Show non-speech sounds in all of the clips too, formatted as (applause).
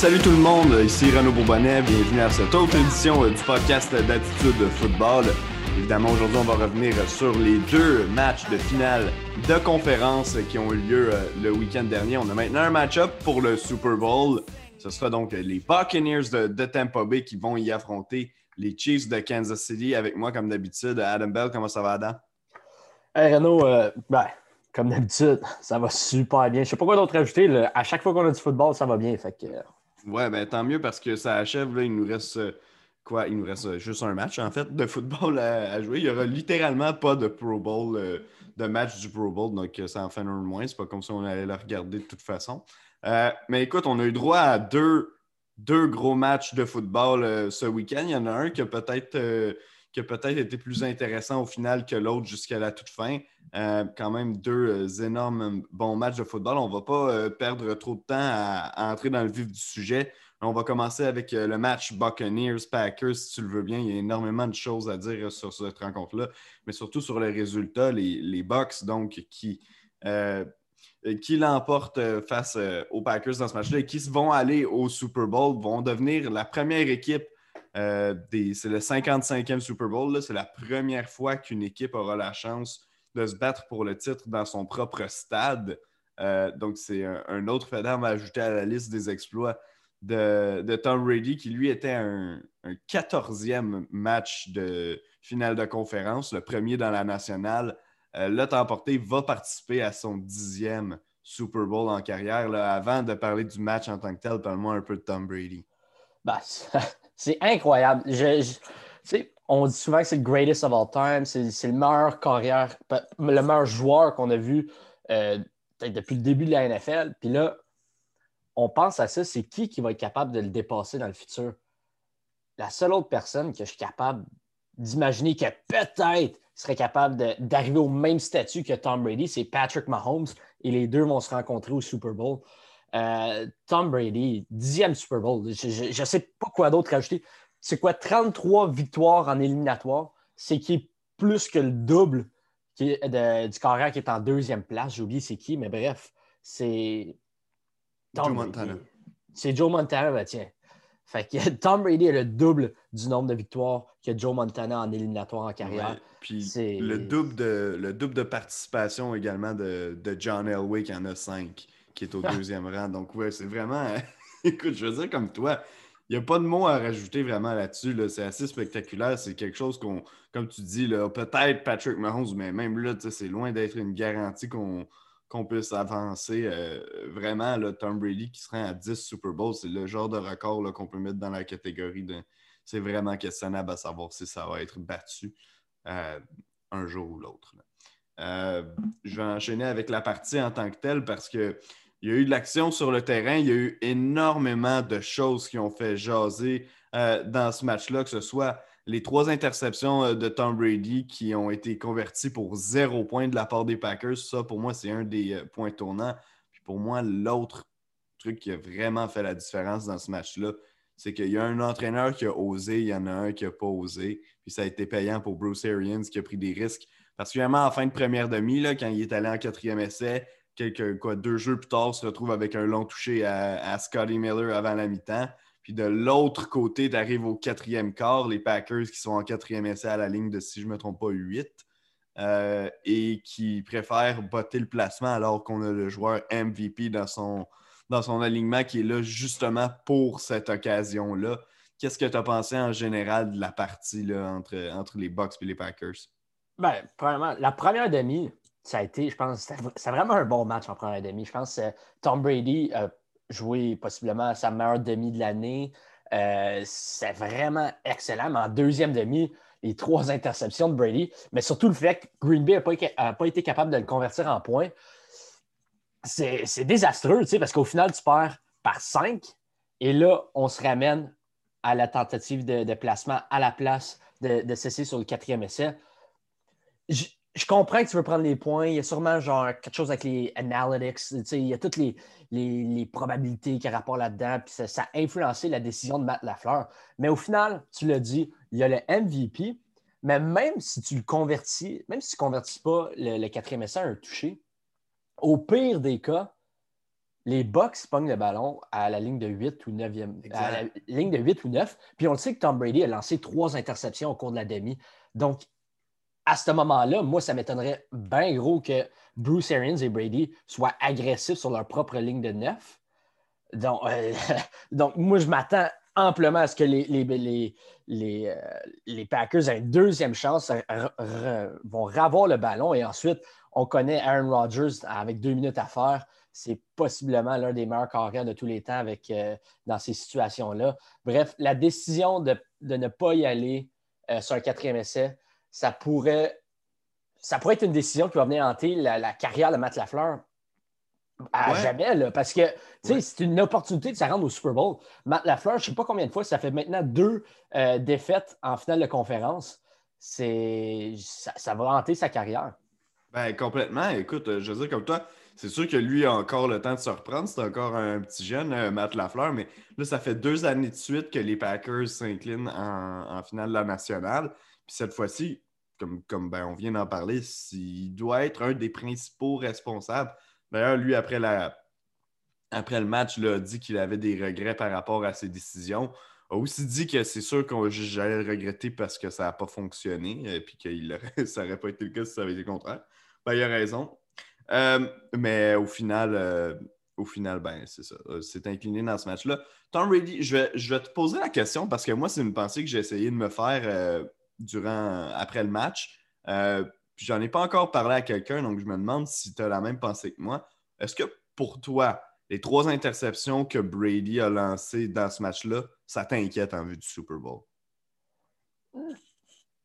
salut tout le monde, ici Renaud Bourbonnet, bienvenue à cette autre édition euh, du podcast d'Attitude Football. Évidemment, aujourd'hui, on va revenir sur les deux matchs de finale de conférence qui ont eu lieu euh, le week-end dernier. On a maintenant un match-up pour le Super Bowl. Ce sera donc les Buccaneers de, Tampa Bay qui vont y affronter les Chiefs de Kansas City. Avec moi, comme d'habitude, Adam Bell, comment ça va, Adam? Hey Renaud, euh, ben, comme d'habitude, ça va super bien. Je sais pas quoi d'autre ajouter. À chaque fois qu'on a du football, ça va bien. Fait que... Ouais, ben tant mieux parce que ça achève. Là, il nous reste euh, quoi? Il nous reste euh, juste un match en fait de football à, jouer. Il n'y aura littéralement pas de Pro Bowl, euh, de match du Pro Bowl, donc ça en fait un de moins. C'est pas comme si on allait le regarder de toute façon. mais écoute, on a eu droit à deux, deux gros matchs de football ce week-end. Il y en a un qui a peut-être qui a peut-être été plus intéressant au final que l'autre jusqu'à la toute fin. Euh, quand même deux euh, énormes bons matchs de football. On ne va pas euh, perdre trop de temps à, entrer dans le vif du sujet. On va commencer avec le match Buccaneers-Packers, si tu le veux bien. Il y a énormément de choses à dire sur cette rencontre-là, mais surtout sur les résultats, les, les Bucks, donc, qui, qui l'emportent face aux Packers dans ce match-là et qui vont aller au Super Bowl, vont devenir la première équipe c'est le 55e Super Bowl. C'est la première fois qu'une équipe aura la chance de se battre pour le titre dans son propre stade. Euh, donc, c'est un, autre fait d'armes à ajouter à la liste des exploits de, Tom Brady, qui lui était un, 14e match de finale de conférence, le premier dans la nationale. Euh, le temps porté va participer à son dixième Super Bowl en carrière. avant de parler du match en tant que tel, parle-moi un peu de Tom Brady. Ben, c'est incroyable. on dit souvent que c'est le greatest of all time, c'est le meilleur carrière, le meilleur joueur qu'on a vu euh, depuis le début de la NFL. Puis là, on pense à ça, c'est qui qui va être capable de le dépasser dans le futur? La seule autre personne que je suis capable d'imaginer que peut-être serait capable d'arriver au même statut que Tom Brady, c'est Patrick Mahomes, et les deux vont se rencontrer au Super Bowl. Euh, Tom Brady, dixième Super Bowl. Je ne sais pas quoi d'autre rajouter. C'est quoi, 33 victoires en éliminatoire? C'est qui est plus que le double du carrière qui est en deuxième place? J'ai oublié c'est qui, mais bref, c'est. Joe Montana. C'est Joe Montana, ben tiens. Fait que (laughs) Tom Brady est le double du nombre de victoires que Joe Montana en éliminatoire en carrière. puis le double, de, le double de participation également de, de John Elway qui en a cinq qui est au (laughs) deuxième rang. Donc, ouais, c'est vraiment. (laughs) Écoute, je veux dire, comme toi, il n'y a pas de mots à rajouter vraiment là-dessus. C'est assez spectaculaire. C'est quelque chose qu'on, comme tu dis, peut-être Patrick Mahomes, mais même là, c'est loin d'être une garantie qu'on, puisse avancer. Euh, vraiment, là, Tom Brady qui serait à 10 Super Bowls, c'est le genre de record qu'on peut mettre dans la catégorie de. C'est vraiment questionnable à savoir si ça va être battu euh, un jour ou l'autre. Euh, je vais enchaîner avec la partie en tant que telle parce qu'il y a eu de l'action sur le terrain, il y a eu énormément de choses qui ont fait jaser euh, dans ce match-là, que ce soit les trois interceptions euh, de Tom Brady qui ont été converties pour zéro point de la part des Packers. Ça, pour moi, c'est un des points tournants. Puis pour moi, l'autre truc qui a vraiment fait la différence dans ce match-là, c'est qu'il y a un entraîneur qui a osé, il y en a un qui n'a pas osé. Puis ça a été payant pour Bruce Arians qui a pris des risques Particulièrement en fin de première demi, là, quand il est allé en quatrième essai, quelques, quoi, deux jeux plus tard, se retrouve avec un long touché à, Scotty Miller avant la mi-temps. Puis de l'autre côté, tu arrives au quatrième quart, les Packers qui sont en quatrième essai à la ligne de, si je ne me trompe pas, 8. Euh, et qui préfèrent botter le placement alors qu'on a le joueur MVP dans son, dans son alignement qui est là justement pour cette occasion-là. Qu'est-ce que tu as pensé en général de la partie là, entre, entre les Bucks et les Packers? Ben, premièrement, la première demi, ça a été, je pense, c'est vraiment un bon match en première demi. Je pense que Tom Brady a joué possiblement sa meilleure demi de l'année. Euh, c'est vraiment excellent. Mais en deuxième demi, les trois interceptions de Brady, mais surtout le fait que Green Bay n'a pas, été capable de le convertir en points, c'est désastreux, parce qu'au final, tu perds par cinq. Et là, on se ramène à la tentative de, placement à la place de, de cesser sur le quatrième essai je, comprends que tu veux prendre les points. Il y a sûrement genre quelque chose avec les analytics. il y a toutes les, probabilités qui rapport là-dedans. Puis ça, a influencé la décision de Matt Lafleur. Mais au final, tu l'as dit, il y a le MVP. Mais même si tu le convertis, même si tu ne convertis pas le, quatrième essai à un touché, au pire des cas, les Bucks pognent le ballon à la ligne de 8 ou 9e. À la ligne de 8 ou 9. Puis on le sait que Tom Brady a lancé trois interceptions au cours de la demi. Donc, à ce moment-là, moi, ça m'étonnerait bien gros que Bruce Arians et Brady soient agressifs sur leur propre ligne de 9. Donc, euh, (laughs) donc moi, je m'attends amplement à ce que les, les, les, euh, Packers aient une deuxième chance, vont ravoir le ballon et ensuite, on connaît Aaron Rodgers avec deux minutes à faire c'est possiblement l'un des meilleurs carrières de tous les temps avec, euh, dans ces situations-là. Bref, la décision de, ne pas y aller sur un quatrième essai, ça pourrait, ça pourrait être une décision qui va venir hanter la, carrière de Matt Lafleur à jamais, parce que c'est une opportunité de se rendre au Super Bowl. Matt Lafleur, je ne sais pas combien de fois, ça fait maintenant deux euh, défaites en finale de conférence. C'est, ça, ça va hanter sa carrière. Ben, complètement. Écoute, je veux dire, comme toi, c'est sûr que lui a encore le temps de se reprendre. C'est encore un petit jeune, euh, Matt Lafleur, mais là, ça fait deux années de suite que les Packers s'inclinent en, finale de la nationale. Puis cette fois-ci, comme, comme ben, on vient d'en parler, il doit être un des principaux responsables. D'ailleurs, lui, après, la, après le match, il a dit qu'il avait des regrets par rapport à ses décisions. A aussi dit que c'est sûr que j'allais le regretter parce que ça n'a pas fonctionné, et euh, puis que (laughs) ça n'aurait pas été le cas si ça avait été le contraire. Ben, il a raison. Euh, mais au final, euh, au final, ben, c'est ça. C'est incliné dans ce match-là. Tom Brady, je je vais, te poser la question parce que moi, c'est une pensée que j'ai essayé de me faire durant, après le match. puis j'en ai pas encore parlé à quelqu'un, donc je me demande si tu as la même pensée que moi. Est-ce que pour toi, les trois interceptions que Brady a lancées dans ce match-là, ça t'inquiète en vue du Super Bowl?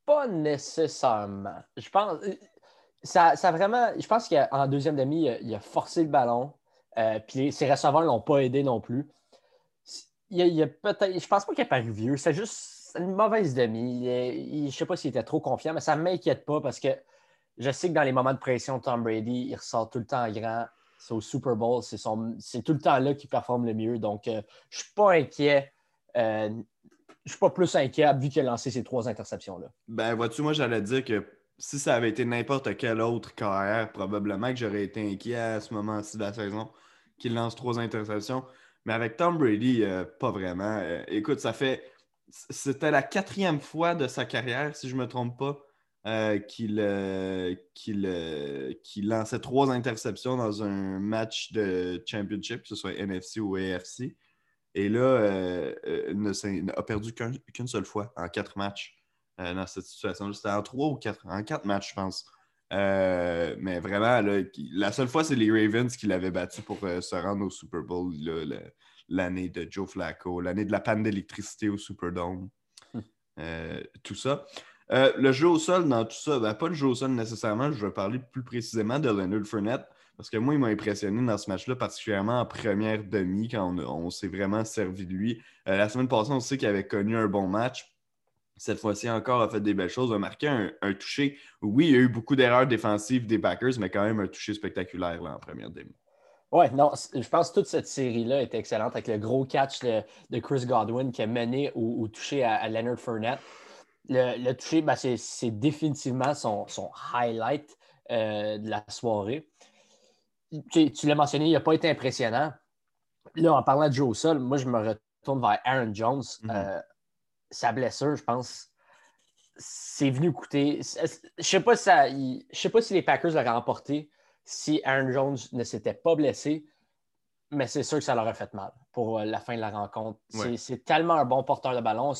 Pas nécessairement. Je pense ça, ça vraiment. Je pense qu'en deuxième demi, il a, forcé le ballon. Euh, puis ses receveurs ne l'ont pas aidé non plus. Il, il a peut-être. Je pense pas qu'il a paru vieux. C'est juste une mauvaise demi. je ne sais pas s'il était trop confiant, mais ça ne m'inquiète pas parce que je sais que dans les moments de pression, Tom Brady, il ressort tout le temps grand. C'est au Super Bowl. C'est, tout le temps là qu'il performe le mieux. Donc, euh, je ne suis pas inquiet. Euh, je ne suis pas plus inquiet vu qu'il a lancé ces trois interceptions-là. Ben, vois-tu, moi, j'allais dire que si ça avait été n'importe quel autre carrière, probablement que j'aurais été inquiet à ce moment-ci de la saison qu'il lance trois interceptions. Mais avec Tom Brady, euh, pas vraiment. Écoute, ça fait. C'était la quatrième fois de sa carrière, si je ne me trompe pas, euh, qu'il lançait trois interceptions dans un match de championship, que ce soit NFC ou AFC. Et là, n'a perdu qu'une seule fois en quatre matchs. Euh, dans cette situation. C'était en trois ou quatre, en quatre matchs, je pense. Euh, mais vraiment, la seule fois, c'est les Ravens qui l'avaient battu pour euh, se rendre au Super Bowl l'année de Joe Flacco, l'année de la panne d'électricité au Superdome. Hum. tout ça. le jeu au sol, dans tout ça, ben, pas le jeu au sol nécessairement, je vais parler plus précisément de Leonard Fournette, parce que moi, il m'a impressionné dans ce match-là, particulièrement en première demi, quand on, s'est vraiment servi de lui. la semaine passée, on sait qu'il avait connu un bon match, cette fois-ci encore, a fait des belles choses, a marqué un, toucher. Oui, il y a eu beaucoup d'erreurs défensives des Packers, mais quand même un toucher spectaculaire là, en première demi. Oui, non, je pense que toute cette série-là était excellente avec le gros catch de, Chris Godwin qui a mené au, toucher à, Leonard Fournette. Le, toucher, ben, c'est définitivement son, highlight euh, de la soirée. Tu, l'as mentionné, il n'a pas été impressionnant. Là, en parlant de Joe Sol, moi, je me retourne vers Aaron Jones. Mm-hmm. Euh, sa blessure, je pense, c'est venu coûter. Je sais pas si je sais pas si les Packers l'auraient remporté si Aaron Jones ne s'était pas blessé, mais c'est sûr que ça leur a fait mal pour euh, la fin de la rencontre. C'est tellement un bon porteur de ballon.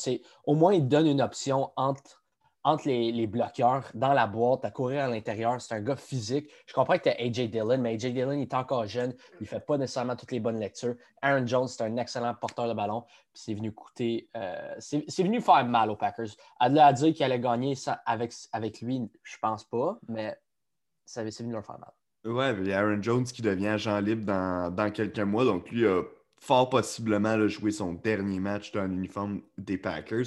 Au moins, il donne une option entre entre les, bloqueurs dans la boîte, à courir à l'intérieur. C'est un gars physique. Je comprends que tu as AJ Dillon, mais AJ Dillon est encore jeune. Il ne fait pas nécessairement toutes les bonnes lectures. Aaron Jones, c'est un excellent porteur de ballon. C'est venu coûter. Euh, c'est venu faire mal aux Packers. À à dire qu'il allait gagner ça avec, avec lui, je pense pas, mais c'est venu leur faire mal. Ouais, il y a Aaron Jones qui devient agent libre dans, dans quelques mois. Donc lui a fort possiblement joué son dernier match dans l'uniforme des Packers.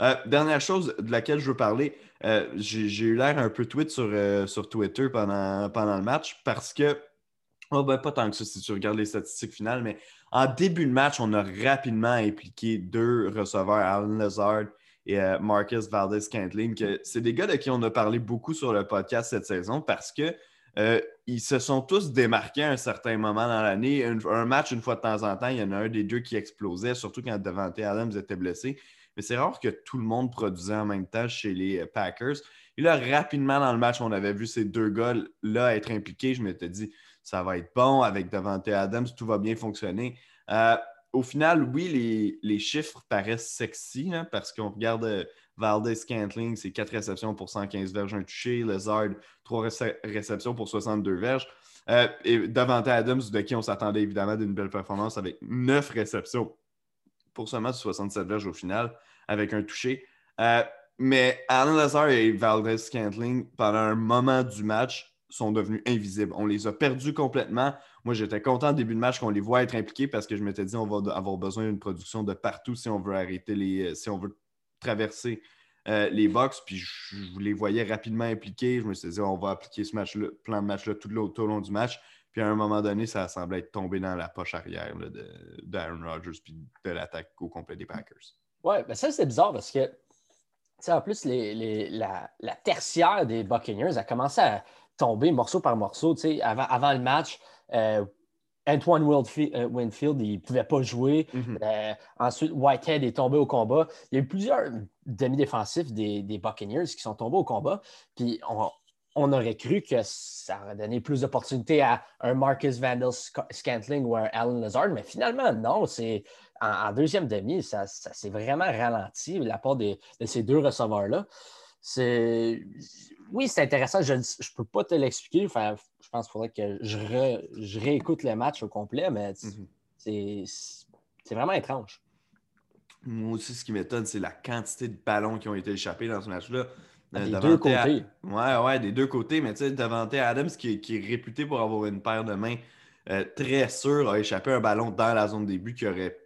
Euh, dernière chose de laquelle je veux parler, euh, j'ai eu l'air un peu tweet sur, euh, sur Twitter pendant, pendant le match parce que, oh ben, pas tant que ça si tu regardes les statistiques finales, mais en début de match, on a rapidement impliqué deux receveurs, Alan Lazard et Marcus Valdez-Cantling, que c'est des gars de qui on a parlé beaucoup sur le podcast cette saison parce que euh, ils se sont tous démarqués à un certain moment dans l'année. Un, match, une fois de temps en temps, il y en a un des deux qui explosait, surtout quand Devante Adams était blessé. Mais c'est rare que tout le monde produisait en même temps chez les Packers. Et là, rapidement dans le match, on avait vu ces deux gars-là être impliqués. Je m'étais dit, ça va être bon avec Devante Adams, tout va bien fonctionner. Euh, au final, oui, les, chiffres paraissent sexy parce qu'on regarde euh, Valdez Scantling, c'est 4 réceptions pour 115 verges, un touché. Lezard, 3 réceptions pour 62 verges. Euh, et Davante Adams, de qui on s'attendait évidemment d'une belle performance avec 9 réceptions pour seulement 67 verges au final, avec un touché. Euh, mais Alan Lazar et Valdez Scantling, pendant un moment du match, sont devenus invisibles. On les a perdus complètement. Moi, j'étais content au début de match qu'on les voit être impliqués parce que je m'étais dit on va avoir besoin d'une production de partout si on veut arrêter les. si traverser euh, les box, puis je, les voyais rapidement impliqués. Je me suis dit, on va appliquer ce match plan de match-là tout, au long du match. Puis à un moment donné, ça semblait être tombé dans la poche arrière d'Aaron Rodgers puis de l'attaque au complet des Packers. Ouais, ben ça, c'est bizarre parce que, en plus, la, tertiaire des Buccaneers a commencé à tomber morceau par morceau. Avant, avant le match, euh, Antoine euh, Winfield, il ne pouvait pas jouer. Mhm. Euh, ensuite, Whitehead est tombé au combat. Il y a eu plusieurs demi-défensifs des, Buccaneers qui sont tombés au combat. Puis on, aurait cru que ça aurait donné plus d'opportunités à un Marcus Vandal Scantling ou un Alan Lazard, mais finalement, non. C'est en, deuxième demi, ça, s'est vraiment ralenti la part de ces deux receveurs-là. C'est oui, c'est intéressant. Je ne peux pas te l'expliquer. Enfin, je pense qu'il faudrait que je, réécoute le match au complet, mais mhm. c'est vraiment étrange. Moi aussi, ce qui m'étonne, c'est la quantité de ballons qui ont été échappés dans ce match-là. Ah, des deux côtés. Ouais, ouais, des deux côtés. Mais tu sais, Davante Adams, qui, qui, est réputé pour avoir une paire de mains euh, très sûre, a échappé un ballon dans la zone début qui aurait,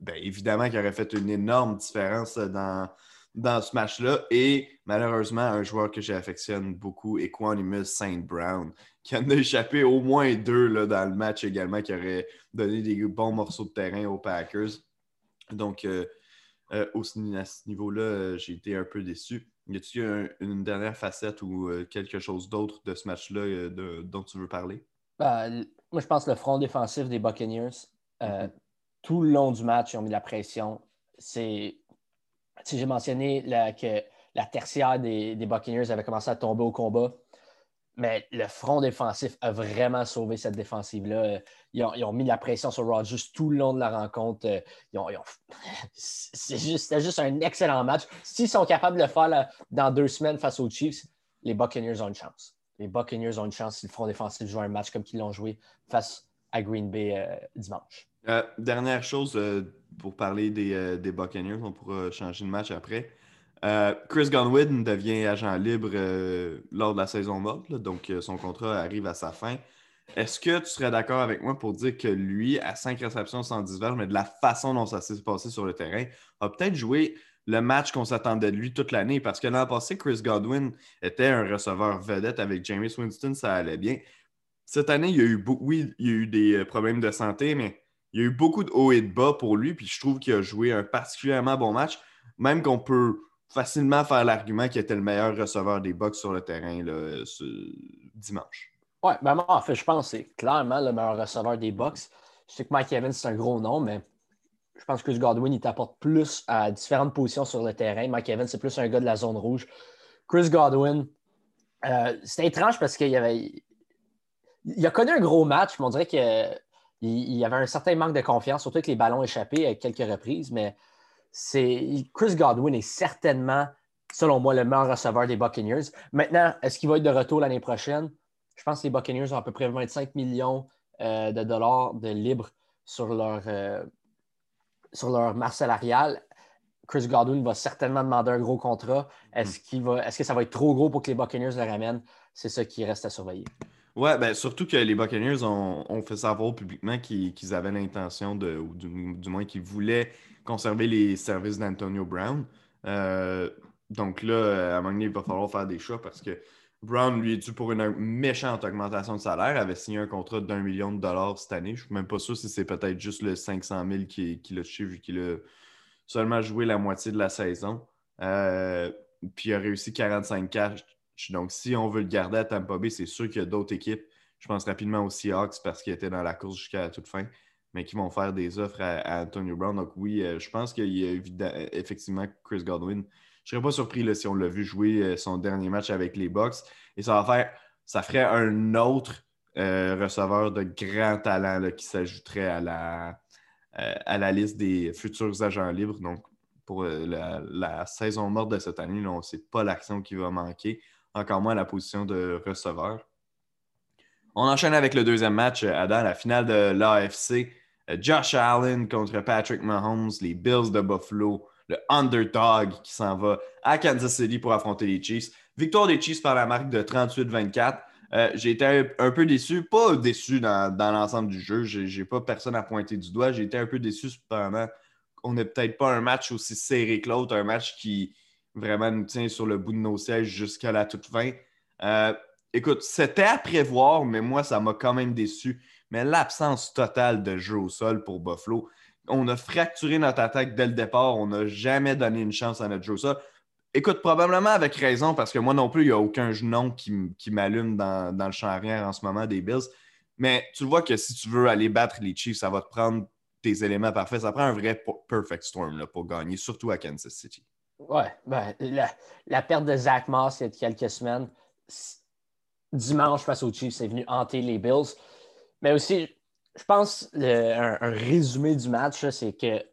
bien, évidemment, qui aurait fait une énorme différence dans, dans ce match-là. Et malheureusement, un joueur que j'affectionne beaucoup, Equanimus Saint Brown, qui en a échappé au moins deux là, dans le match également, qui aurait donné des bons morceaux de terrain aux Packers. Donc, euh, euh, à ce niveau-là, euh, j'ai été un peu déçu. Y a-t-il une dernière facette ou quelque chose d'autre de ce match-là dont tu veux parler? Ben, moi, je pense que le front défensif des Buccaneers, mm-hmm. tout le long du match, ils ont mis la pression. C'est j'ai mentionné que la tertiaire des, Buccaneers avait commencé à tomber au combat. Mais le front défensif a vraiment sauvé cette défensive-là. Ils ont, mis la pression sur Rodgers tout le long de la rencontre. (laughs) C'était juste, un excellent match. S'ils sont capables de le faire dans deux semaines face aux Chiefs, les Buccaneers ont une chance. Les Buccaneers ont une chance si le front défensif joue un match comme qu'ils l'ont joué face à Green Bay euh, dimanche. Euh, dernière chose euh, pour parler des, euh, Buccaneers, on pourra changer de match après. Chris Godwin devient agent libre lors de la saison morte, donc son contrat arrive à sa fin. Est-ce que tu serais d'accord avec moi pour dire que lui, à 5 réceptions, 110 verges, mais de la façon dont ça s'est passé sur le terrain, a peut-être joué le match qu'on s'attendait de lui toute l'année? Parce que l'an passé, Chris Godwin était un receveur vedette avec James Winston, ça allait bien. Cette année, il a eu, il y a eu des problèmes de santé, mais il y a eu beaucoup de hauts et de bas pour lui, puis je trouve qu'il a joué un particulièrement bon match, même qu'on peut facilement faire l'argument qu'il était le meilleur receveur des Bucks sur le terrain ce dimanche. Oui, ben moi, en fait, je pense que c'est clairement le meilleur receveur des Bucks. Je sais que Mike Evans, c'est un gros nom, mais je pense que Godwin, il t'apporte plus à différentes positions sur le terrain. Mike Evans, c'est plus un gars de la zone rouge. Chris Godwin, euh, c'était étrange parce qu'il avait. Il a connu un gros match, mais on dirait que il, y avait un certain manque de confiance, surtout avec les ballons échappés à quelques reprises, mais c'est Chris Godwin est certainement, selon moi, le meilleur receveur des Buccaneers. Maintenant, est-ce qu'il va être de retour l'année prochaine? Je pense que les Buccaneers ont à peu près 25 millions euh, de dollars de libre sur leur, euh, sur leur masse salariale. Chris Godwin va certainement demander un gros contrat. Est-ce, qu'il va, est-ce que ça va être trop gros pour que les Buccaneers le ramènent? C'est ça qui reste à surveiller. Ouais, ben, surtout que les Buccaneers ont, fait savoir publiquement qu'ils avaient l'intention de, ou du, moins qu'ils voulaient conserver les services d'Antonio Brown. Euh, donc là, à un moment donné, il va falloir faire des choix parce que Brown, lui, est dû pour une méchante augmentation de salaire, avait signé un contrat d'un million de dollars cette année. Je ne suis même pas sûr si c'est peut-être juste le 500 000 qu'il qui a touché vu qu'il a seulement joué la moitié de la saison. Euh, puis il a réussi 45 cash Donc, si on veut le garder à Tampa Bay, c'est sûr qu'il y a d'autres équipes. Je pense rapidement aux Seahawks parce qu'ils étaient dans la course jusqu'à la toute fin, mais qui vont faire des offres à, Antonio Brown. Donc, oui, euh, je pense qu'il y a effectivement Chris Godwin. Je ne serais pas surpris si on l'a vu jouer euh, son dernier match avec les Bucks. Et ça ça ferait un autre euh, receveur de grand talent qui s'ajouterait à la, à la liste des futurs agents libres. Donc, pour euh, la, saison morte de cette année, on ne sait pas l'action qui va manquer, encore moins la position de receveur. On enchaîne avec le deuxième match, euh, Adam, la finale de l'AFC. Euh, Josh Allen contre Patrick Mahomes, les Bills de Buffalo, le underdog qui s'en va à Kansas City pour affronter les Chiefs. Victoire des Chiefs par la marque de 38-24. j'ai été un, peu déçu, pas déçu dans, l'ensemble du jeu. J'ai pas personne à pointer du doigt. J'ai été un peu déçu cependant on n'est peut-être pas un match aussi serré que l'autre, un match qui vraiment nous tient sur le bout de nos sièges jusqu'à la toute fin. Euh, écoute, c'était à prévoir, mais moi, ça m'a quand même déçu. Mais l'absence totale de jeu au sol pour Buffalo, on a fracturé notre attaque dès le départ. On n'a jamais donné une chance à notre jeu au sol. Écoute, probablement avec raison, parce que moi non plus, il n'y a aucun nom qui, m'allume dans, dans, le champ arrière en ce moment des Bills. Mais tu vois que si tu veux aller battre les Chiefs, ça va te prendre tes éléments parfaits. Ça prend un vrai perfect storm là, pour gagner, surtout à Kansas City. Ouais, ben, la, perte de Zach Moss il y a quelques semaines, dimanche face aux Chiefs, c'est venu hanter les Bills. Mais aussi, je pense un, résumé du match, c'est que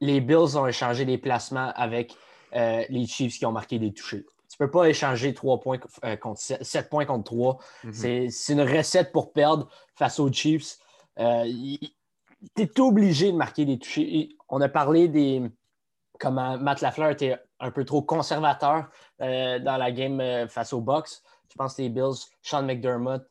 les Bills ont échangé des placements avec euh, les Chiefs qui ont marqué des touchés. Tu ne peux pas échanger 3 points euh, contre 7, points contre 3. Mm-hmm. C'est une recette pour perdre face aux Chiefs. Euh, tu es obligé de marquer des touchés. On a parlé des comment Matt Lafleur était un peu trop conservateur euh, dans la game euh, face aux Bucks. Je pense que les Bills, Sean McDermott,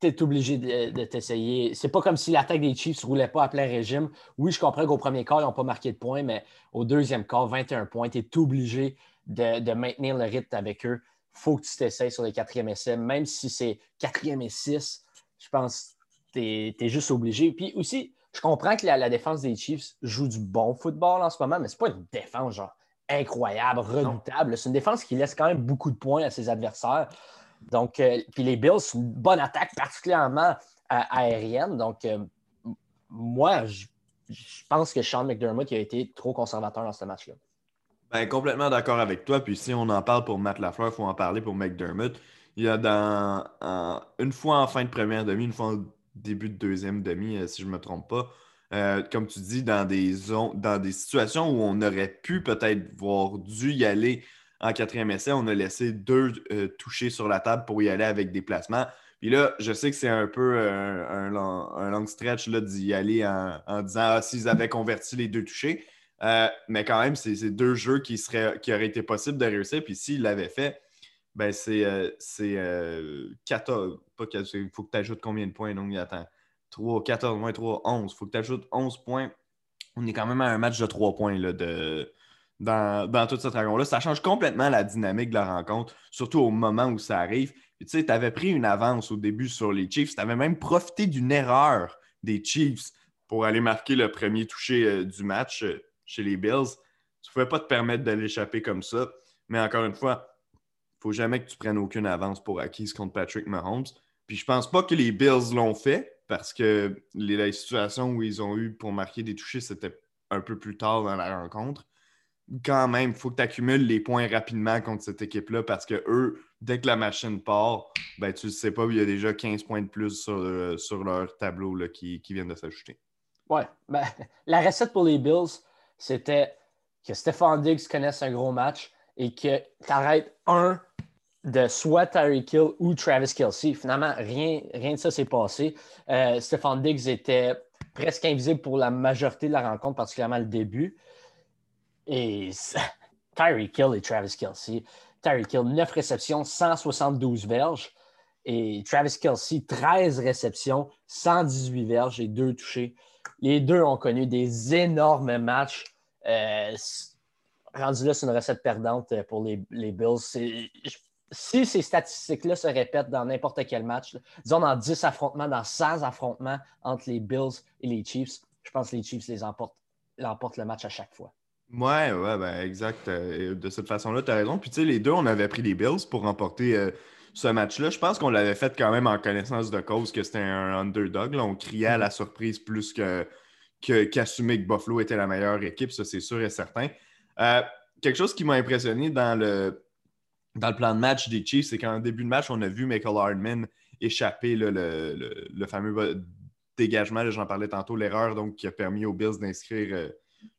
tu es obligé de, t'essayer. C'est pas comme si l'attaque des Chiefs roulait pas à plein régime. Oui, je comprends qu'au premier quart, ils n'ont pas marqué de points, mais au deuxième quart, 21 points, tu es obligé de, maintenir le rythme avec eux. Faut que tu t'essayes sur les quatrièmes essais, même si c'est quatrième et six. Je pense tu es, juste obligé. Puis aussi, je comprends que la, défense des Chiefs joue du bon football en ce moment, mais c'est pas une défense genre incroyable, redoutable. C'est une défense qui laisse quand même beaucoup de points à ses adversaires. Donc, euh, puis les Bills, c'est une bonne attaque, particulièrement euh, aérienne. Donc, euh, moi, je, pense que Sean McDermott a été trop conservateur dans ce match-là. Ben, complètement d'accord avec toi. Puis si on en parle pour Matt Lafleur, il faut en parler pour McDermott. Il y a dans, une fois en fin de première demi, une fois en début de deuxième demi, euh, si je ne me trompe pas. Euh, comme tu dis, dans des, situations où on aurait pu peut-être voir dû y aller en quatrième essai, on a laissé deux euh, toucher sur la table pour y aller avec des placements. Puis là, je sais que c'est un peu un, long, stretch d'y aller en, disant ah, s'ils avaient converti les deux touchés. mais quand même, c'est deux jeux qui, seraient, qui auraient été possibles de réussir. Puis s'ils l'avaient fait, ben c'est 14. Il faut que tu ajoutes combien de points? Donc, attends. 3, 14, moins 3, 11. Il faut que tu ajoutes 11 points. On est quand même à un match de 3 points là, de, dans, toute cette rencontre-là. Ça change complètement la dynamique de la rencontre, surtout au moment où ça arrive. tu sais, tu avais pris une avance au début sur les Chiefs. Tu avais même profité d'une erreur des Chiefs pour aller marquer le premier toucher euh, du match euh, chez les Bills. Tu ne pouvais pas te permettre de l'échapper comme ça. Mais encore une fois, faut jamais que tu prennes aucune avance pour acquise contre Patrick Mahomes. Puis je pense pas que les Bills l'ont fait parce que les, situations où ils ont eu pour marquer des touchés, c'était un peu plus tard dans la rencontre. Quand même, il faut que tu accumules les points rapidement contre cette équipe-là parce que eux, dès que la machine part, ben, tu ne sais pas, il y a déjà 15 points de plus sur, euh, leur tableau là, qui, viennent de s'ajouter. Ouais, ben, (laughs) la recette pour les Bills, c'était que Stephon Diggs connaisse un gros match et que tu arrêtes un de soit Tyreek Kill ou Travis Kelsey. Finalement, rien, rien de ça s'est passé. Euh, Diggs était presque invisible pour la majorité de la rencontre, particulièrement le début. Et (laughs) Tyreek Kill et Travis Kelsey. Tyreek Kill, 9 réceptions, 172 verges. Et Travis Kelsey, 13 réceptions, 118 verges et 2 touchés. Les deux ont connu des énormes matchs. Euh, rendu là, c'est une recette perdante pour les, les Bills si ces statistiques-là se répètent dans n'importe quel match, disons dans 10 affrontements, dans 16 affrontements entre les Bills et les Chiefs, je pense que les Chiefs les emportent, l'emportent le match à chaque fois. Ouais, ouais, ben exact. Euh, de cette façon-là, tu as raison. Puis tu sais, les deux, on avait pris les Bills pour remporter euh, ce match-là. Je pense qu'on l'avait fait quand même en connaissance de cause que c'était un underdog. On criait à la mm-hmm. surprise plus que qu'assumer que, Buffalo était la meilleure équipe, ça c'est sûr et certain. Euh, quelque chose qui m'a impressionné dans le, dans le plan de match des Chiefs, c'est qu'en début de match, on a vu Michael Hardman échapper le, le, fameux dégagement, j'en parlais tantôt, l'erreur donc qui a permis aux Bills d'inscrire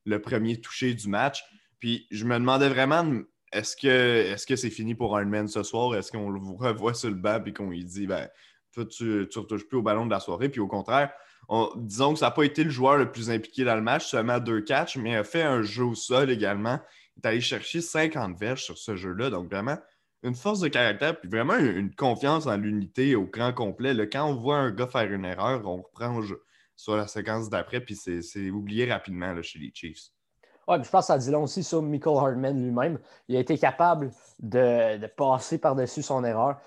le premier touché du match. Puis je me demandais vraiment, est-ce que c'est -ce c'est fini pour Ironman ce soir? Est-ce qu'on le revoit sur le banc et qu'on lui dit, ben, toi, tu ne retouches plus au ballon de la soirée? Puis au contraire, disons que ça n'a pas été le joueur le plus impliqué dans le match, seulement deux catchs, mais a fait un jeu au sol également. Il est allé chercher 50 verges sur ce jeu-là. Donc vraiment, une force de caractère, puis vraiment une, confiance en l'unité au grand complet. quand on voit un gars faire une erreur, on reprend sur la séquence d'après, puis c'est oublié rapidement là, chez les Chiefs. Oui, je pense que ça dit long aussi sur Michael Hardman lui-même. Il a été capable de, passer par-dessus son erreur.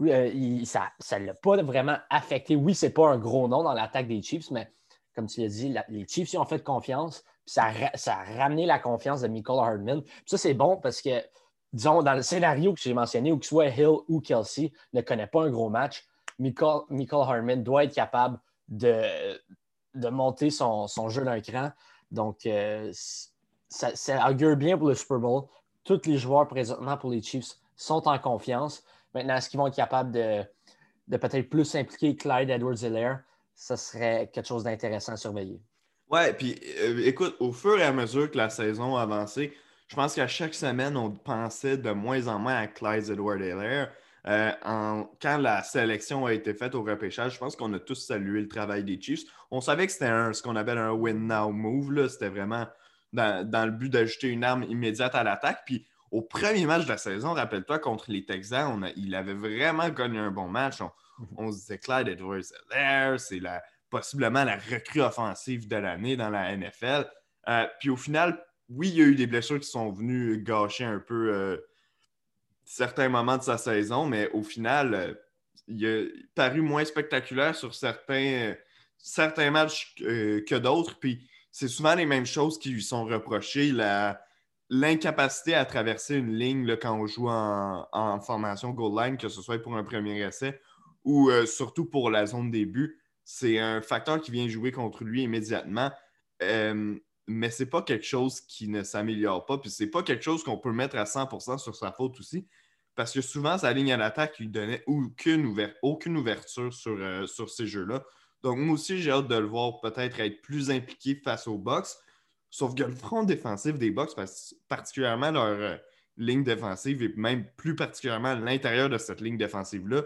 Euh, ça ne l'a pas vraiment affecté. Oui, ce n'est pas un gros nom dans l'attaque des Chiefs, mais comme tu l'as dit, les Chiefs y ont fait confiance. ça, a, ramené la confiance de Michael Hardman. ça, c'est bon parce que, disons, dans le scénario que j'ai mentionné, où que ce soit Hill ou Kelsey ne connaît pas un gros match, Michael, Hardman doit être capable de, de monter son, jeu d'un cran. Donc, euh, ça, augure bien pour le Super Bowl. Tous les joueurs présentement pour les Chiefs sont en confiance. Maintenant, est-ce qu'ils vont être capables de, peut-être plus impliquer Clyde Edwards-Helaire? Ça serait quelque chose d'intéressant à surveiller. Ouais, puis euh, écoute, au fur et à mesure que la saison avançait, je pense qu'à chaque semaine, on pensait de moins en moins à Clyde Edwards-Helaire. Euh, quand la sélection a été faite au repêchage, je pense qu'on a tous salué le travail des Chiefs. On savait que c'était ce qu'on appelle un win-now move. C'était vraiment dans, le but d'ajouter une arme immédiate à l'attaque. Puis au premier match de la saison, rappelle-toi, contre les Texans, il avait vraiment gagné un bon match. On, se disait Clyde Edwards c'est possiblement la recrue offensive de l'année dans la NFL. Euh, puis au final, oui, il y a eu des blessures qui sont venues gâcher un peu euh, certains moments de sa saison, mais au final, euh, il a paru moins spectaculaire sur certains, certains matchs que d'autres. Puis c'est souvent les mêmes choses qui lui sont reprochées. L'incapacité à traverser une ligne quand on joue en, formation goal line, que ce soit pour un premier essai ou euh, surtout pour la zone début, c'est un facteur qui vient jouer contre lui immédiatement. Euh, mais ce n'est pas quelque chose qui ne s'améliore pas. Puis c'est pas quelque chose qu'on peut mettre à 100% sur sa faute aussi. Parce que souvent, sa ligne à l'attaque lui donnait aucune, ouverture sur, euh, sur ces jeux-là. Donc, moi aussi, j'ai hâte de le voir peut-être être plus impliqué face aux Bucks. Sauf que le front défensif des Bucks, particulièrement leur euh, ligne défensive et même plus particulièrement l'intérieur de cette ligne défensive-là,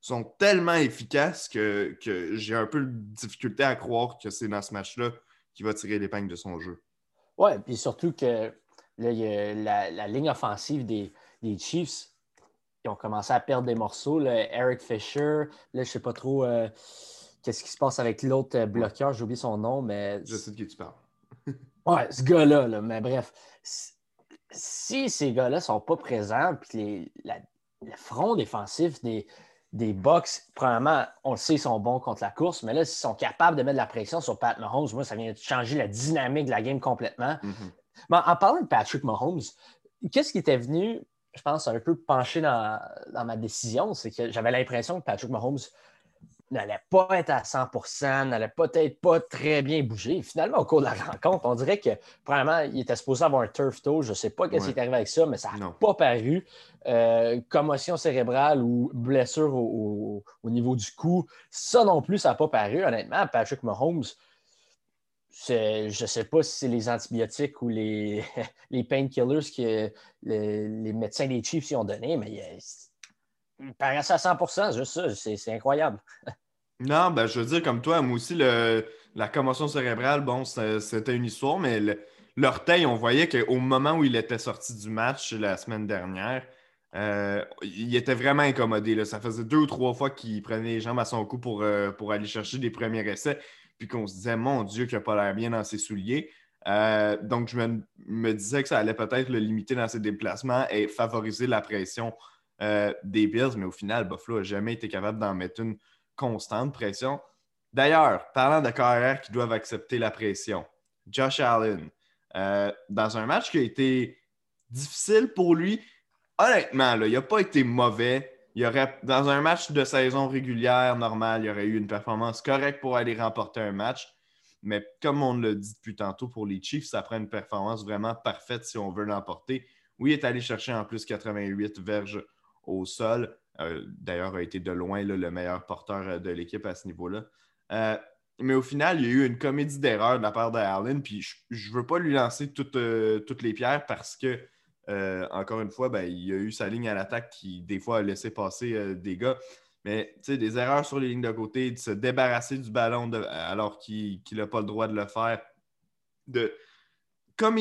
sont tellement efficaces que, j'ai un peu de difficulté à croire que c'est dans ce match-là qu'il va tirer l'épingle de son jeu. Oui, puis surtout que la, ligne offensive des, Chiefs, ils ont commencé à perdre des morceaux. Eric Fisher, là, je ne sais pas trop. Euh, Qu'est-ce qui se passe avec l'autre euh, bloqueur? J'ai oublié son nom, mais. Je sais de qui tu parles. Ouais, ce gars-là, mais bref. Si ces gars-là ne sont pas présents, puis le front défensif des, des Bucks, premièrement, on le sait, ils sont bons contre la course, mais là, s'ils sont capables de mettre de la pression sur Pat Mahomes, moi, ça vient de changer la dynamique de la game complètement. Mm-hmm. mais en parlant de Patrick Mahomes, qu'est-ce qui était venu, je pense, un peu pencher dans, dans ma décision, c'est que j'avais l'impression que Patrick Mahomes n'allait pas être à 100% n'allait peut-être pas très bien bouger. Finalement, au cours de la rencontre, on dirait que, premièrement, il était supposé avoir un turf toe. Je ne sais pas ce qui est arrivé avec ça, mais ça n'a pas paru. Euh, commotion cérébrale ou blessure au, niveau du cou, ça non plus, ça n'a pas paru. Honnêtement, Patrick Mahomes, je ne sais pas si c'est les antibiotiques ou les, (laughs) les painkillers que les, médecins des Chiefs y ont donné, mais il, il paraissait à 100% juste ça. C'est incroyable. (laughs) Non, ben, je veux dire, comme toi, moi aussi, la commotion cérébrale, bon, c'était une histoire, mais l'orteil, on voyait qu'au moment où il était sorti du match la semaine dernière, euh, il était vraiment incommodé. Là. Ça faisait deux ou trois fois qu'il prenait les jambes à son cou pour, euh, aller chercher des premiers essais, puis qu'on se disait, mon Dieu, qu'il n'a pas l'air bien dans ses souliers. Euh, donc, je me, me, disais que ça allait peut-être le limiter dans ses déplacements et favoriser la pression des Bills, mais au final, Buffalo n'a jamais été capable d'en mettre une constante pression. D'ailleurs, parlant de carrière qui doivent accepter la pression, Josh Allen, dans un match qui a été difficile pour lui. Honnêtement, là, il n'a pas été mauvais. Il aurait, dans un match de saison régulière normale, il aurait eu une performance correcte pour aller remporter un match. Mais comme on l'a dit depuis tantôt pour les Chiefs, ça prend une performance vraiment parfaite si on veut l'emporter. Oui, il est allé chercher en plus 88 verges au sol. Euh, d'ailleurs, a été de loin le meilleur porteur euh, de l'équipe à ce niveau-là. Euh, mais au final, il y a eu une comédie d'erreurs de la part de. Puis je ne veux pas lui lancer toutes, toutes les pierres parce que, encore une fois, ben, il y a eu sa ligne à l'attaque qui, des fois, a laissé passer des gars. Mais des erreurs sur les lignes de côté, de se débarrasser du ballon alors qu'il n'a pas le droit de le faire. De,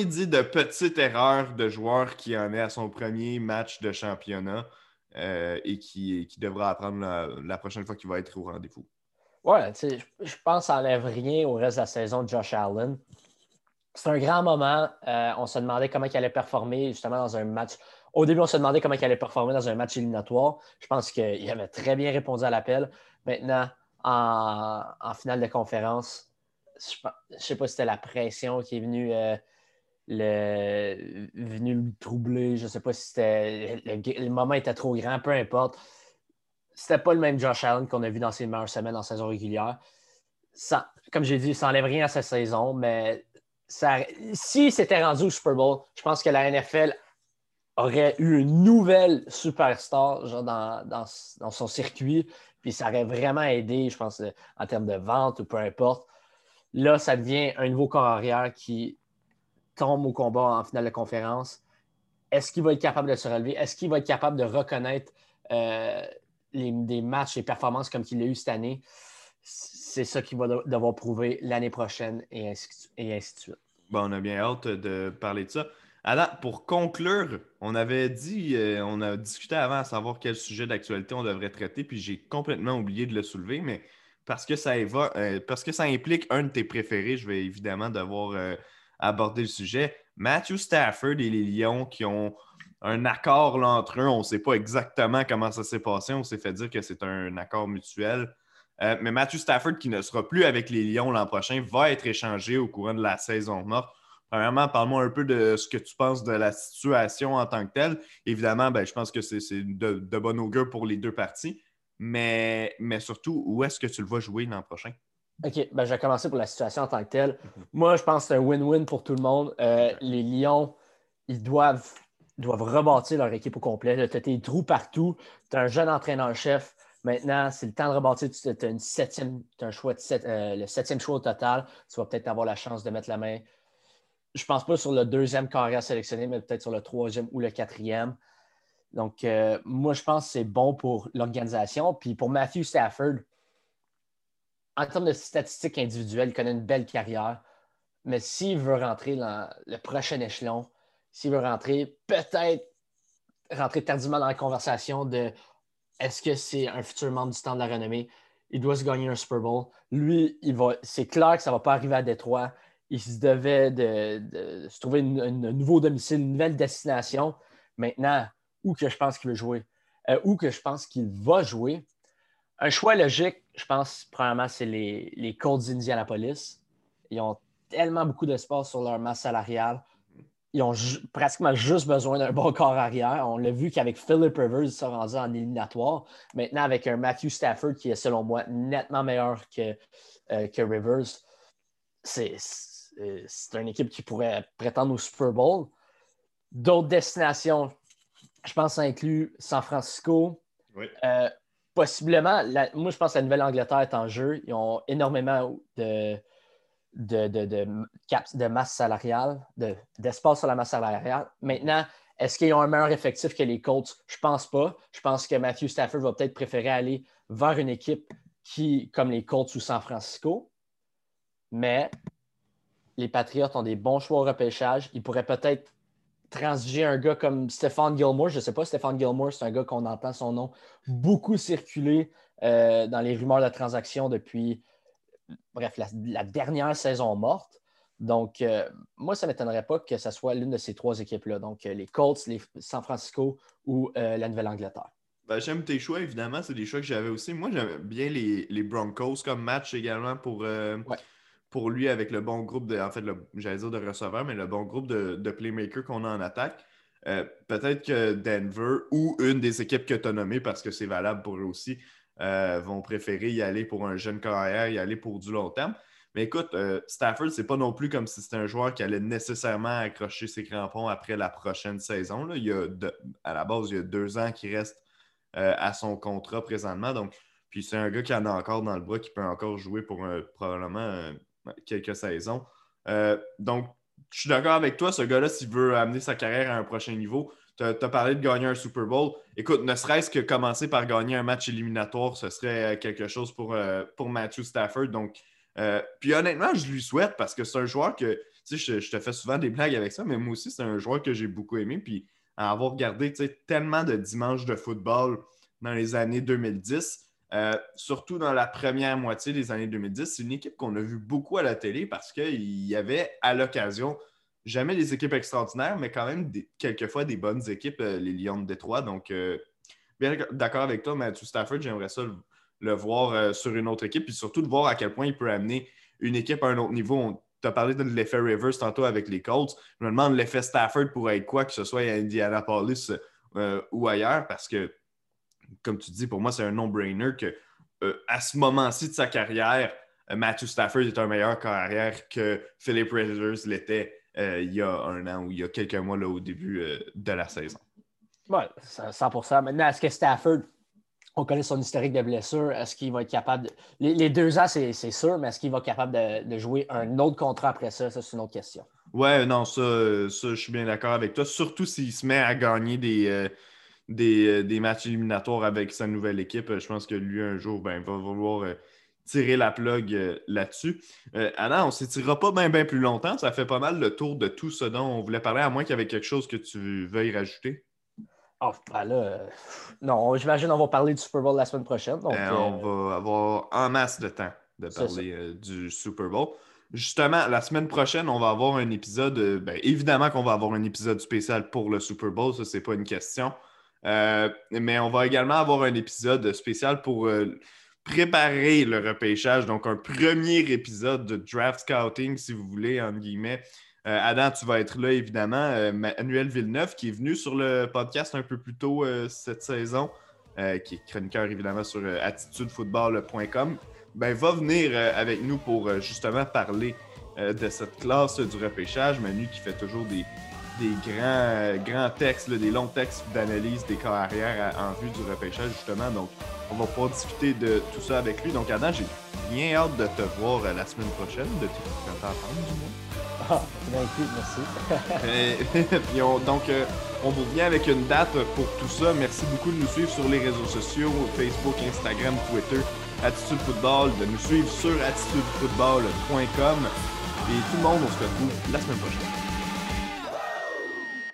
dit, de petites erreurs de joueurs qui en est à son premier match de championnat euh, et qui, devra apprendre la, prochaine fois qu'il va être au rendez-vous. Ouais, je pense que ça n'enlève rien au reste de la saison de Josh Allen. C'est un grand moment. Euh, on se demandait comment il allait performer justement dans un match au début, on se demandait comment il allait performer dans un match éliminatoire. Je pense qu'il avait très bien répondu à l'appel. Maintenant, en, finale de conférence, je ne sais pas si c'était la pression qui est venue, euh, le, troubler. Je ne sais pas si c'était le, moment était trop grand, peu importe. C'était pas le même Josh Allen qu'on a vu dans ses meilleures semaines en saison régulière. comme j'ai dit, ça n'enlève rien à sa saison, mais si c'était rendu au Super Bowl, je pense que la NFL aurait eu une nouvelle superstar genre dans, son circuit, puis ça aurait vraiment aidé, je pense, en termes de vente ou peu importe. Là, ça devient un nouveau corps arrière qui tombe au combat en finale de conférence. Est-ce qu'il va être capable de se relever? Est-ce qu'il va être capable de reconnaître euh, les, des matchs, et performances comme qu'il a eu cette année? C'est ça qu'il va devoir prouver l'année prochaine et ainsi, de suite. Bon, on a bien hâte de parler de ça. Alors, pour conclure, on avait dit, euh, on a discuté avant à savoir quel sujet d'actualité on devrait traiter, puis j'ai complètement oublié de le soulever, mais parce que ça, euh, parce que ça implique un de tes préférés, je vais évidemment devoir euh, aborder le sujet. Matthew Stafford et les Lions qui ont un accord entre eux. On ne sait pas exactement comment ça s'est passé. On s'est fait dire que c'est un accord mutuel. mais Matthew Stafford, qui ne sera plus avec les Lions l'an prochain, va être échangé au courant de la saison morte Premièrement, parle-moi un peu de ce que tu penses de la situation en tant que telle. Évidemment, ben, je pense que c'est de, de bon augure pour les deux parties. Mais, mais surtout, où est-ce que tu le vois jouer l'an prochain? OK, ben, je vais commencer pour la situation en tant que telle. Mhm. Moi, je pense que c'est un win-win pour tout le monde. Euh, les Lions, ils doivent, doivent rebâtir leur équipe au complet. Tu as tes trous partout. Tu as un jeune entraîneur-chef. Maintenant, c'est le temps de rebâtir. Tu as, une septième, un choix de euh, le septième choix au total. Tu vas peut-être avoir la chance de mettre la main je pense pas sur le deuxième carrière sélectionné, mais peut-être sur le troisième ou le quatrième. Donc, euh, moi, je pense que c'est bon pour l'organisation. Puis pour Matthew Stafford, en termes de statistiques individuelles, il connaît une belle carrière. Mais s'il veut rentrer dans le prochain échelon, s'il veut rentrer, peut-être rentrer tardivement dans la conversation de est-ce que c'est un futur membre du temps de la renommée? Il doit se gagner un Super Bowl. Lui, il va, c'est clair que ça ne va pas arriver à Détroit il se devait de, se trouver un nouveau domicile, une nouvelle destination. Maintenant, où que je pense qu'il veut jouer, euh, où que je pense qu'il va jouer? Un choix logique, je pense, premièrement, c'est les, les Colts d'Indianapolis. Ils ont tellement beaucoup d'espace sur leur masse salariale. Ils ont pratiquement juste besoin d'un bon corps arrière. On l'a vu qu'avec Philip Rivers, ils sont rendus en éliminatoire. Maintenant, avec un Matthew Stafford qui est, selon moi, nettement meilleur que, euh, que Rivers, c'est une équipe qui pourrait prétendre au Super Bowl. D'autres destinations, je pense, ça inclut San Francisco. Euh, possiblement, moi, je pense que la Nouvelle-Angleterre est en jeu. Ils ont énormément de, de, de, masse salariale, d'espace sur la masse salariale. Maintenant, est-ce qu'ils ont un meilleur effectif que les Colts? Je pense pas. Je pense que Matthew Stafford va peut-être préférer aller vers une équipe qui, comme les Colts ou San Francisco. Mais les Patriots ont des bons choix au repêchage. Ils pourraient peut-être transiger un gars comme Stéphane Gilmore. Je ne sais pas, Stéphane Gilmore, c'est un gars qu'on entend son nom beaucoup circuler euh, dans les rumeurs de transaction depuis, bref, la, dernière saison morte. Donc, euh, moi, ça ne m'étonnerait pas que ce soit l'une de ces trois équipes-là. Donc, euh, les Colts, les San Francisco ou la Nouvelle-Angleterre. Ben, j'aime tes choix, évidemment. C'est des choix que j'avais aussi. Moi, j'aime bien les, Broncos comme match également pour, pour lui avec le bon groupe de, en fait, j'allais dire de receveurs, mais le bon groupe de, de playmakers qu'on a en attaque. Euh, peut-être que Denver ou une des équipes que tu as nommées, parce que c'est valable pour eux aussi, euh, vont préférer y aller pour un jeune carrière, y aller pour du long terme. Mais écoute, euh, Stafford, c'est pas non plus comme si c'était un joueur qui allait nécessairement accrocher ses crampons après la prochaine saison. Là. Il y a à la base, il y a deux ans qui reste à son contrat présentement. Donc, puis c'est un gars qui en a encore dans le bras, qui peut encore jouer pour probablement quelques saisons. donc, je suis d'accord avec toi, ce gars-là, s'il veut amener sa carrière à un prochain niveau, tu as, parlé de gagner un Super Bowl. Écoute, ne serait-ce que commencer par gagner un match éliminatoire, ce serait euh, quelque chose pour, euh, pour Matthew Stafford. Donc, euh, puis honnêtement, je lui souhaite parce que c'est un joueur que, tu sais, je, te fais souvent des blagues avec ça, mais moi aussi, c'est un joueur que j'ai beaucoup aimé. Puis, à avoir regardé tellement de dimanches de football dans les années 2010, surtout dans la première moitié des années 2010, c'est une équipe qu'on a vu beaucoup à la télé parce qu'il y avait à l'occasion jamais des équipes extraordinaires, mais quand même quelquefois des bonnes équipes, euh, les Lions de Détroit. Donc, euh, bien d'accord avec toi, Matthew Stafford, j'aimerais ça le, voir euh, sur une autre équipe, puis surtout de voir à quel point il peut amener une équipe à un autre niveau. Tu as parlé de l'effet Rivers tantôt avec les Colts. Je me demande l'effet Stafford pourrait être quoi, que ce soit à Indianapolis ou ailleurs, parce que, comme tu dis, pour moi, c'est un non-brainer que à ce moment-ci de sa carrière, Matthew Stafford est un meilleur carrière que Philip Rivers l'était euh, il y a un an ou il y a quelques mois là, au début euh, de la saison. Oui, 100% Maintenant, est-ce que Stafford, on connaît son historique de blessure, est-ce qu'il va être capable de... les, deux ans, c'est sûr, mais est-ce qu'il va être capable de, jouer un autre contrat après ça? Ça, c'est une autre question. Ouais, non, ça, je suis bien d'accord avec toi. Surtout s'il se met à gagner des, euh, des, matchs éliminatoires avec sa nouvelle équipe. Je pense que lui, un jour, ben, va vouloir tirer la plug euh, là-dessus. Euh, Anna, on ne s'étirera pas bien plus longtemps. Ça fait pas mal le tour de tout ce dont on voulait parler, à moins qu'il y avait quelque chose que tu veuilles rajouter. Oh, ben là, euh, non, j'imagine qu'on va parler du Super Bowl la semaine prochaine. on va avoir en masse de temps de parler du Super Bowl. Justement, la semaine prochaine, on va avoir un épisode. Ben, évidemment qu'on va avoir un épisode spécial pour le Super Bowl, ça, c'est pas une question. Mais on va également avoir un épisode spécial pour préparer le repêchage. Donc, un premier épisode de draft scouting, si vous voulez, entre guillemets. Euh, Adam, tu vas être là, évidemment. Euh, Manuel Villeneuve, qui est venu sur le podcast un peu plus tôt euh, cette saison, qui est chroniqueur, évidemment, sur attitudefootball.com, ben, va venir avec nous pour justement parler de cette classe du repêchage. Manu qui fait toujours des, des grands, grands textes, des longs textes d'analyse des carrières en vue du repêchage, justement. Donc, on va pouvoir discuter de tout ça avec lui. Donc, Adam, j'ai bien hâte de te voir euh, la semaine prochaine, de t'entendre du moins. Ah, merci. (laughs) (laughs) Puis donc, euh, on vous revient avec une date pour tout ça. Merci beaucoup de nous suivre sur les réseaux sociaux, Facebook, Instagram, Twitter, Attitude Football, de nous suivre sur attitudefootball.com. Et tout le monde, on se retrouve la semaine prochaine.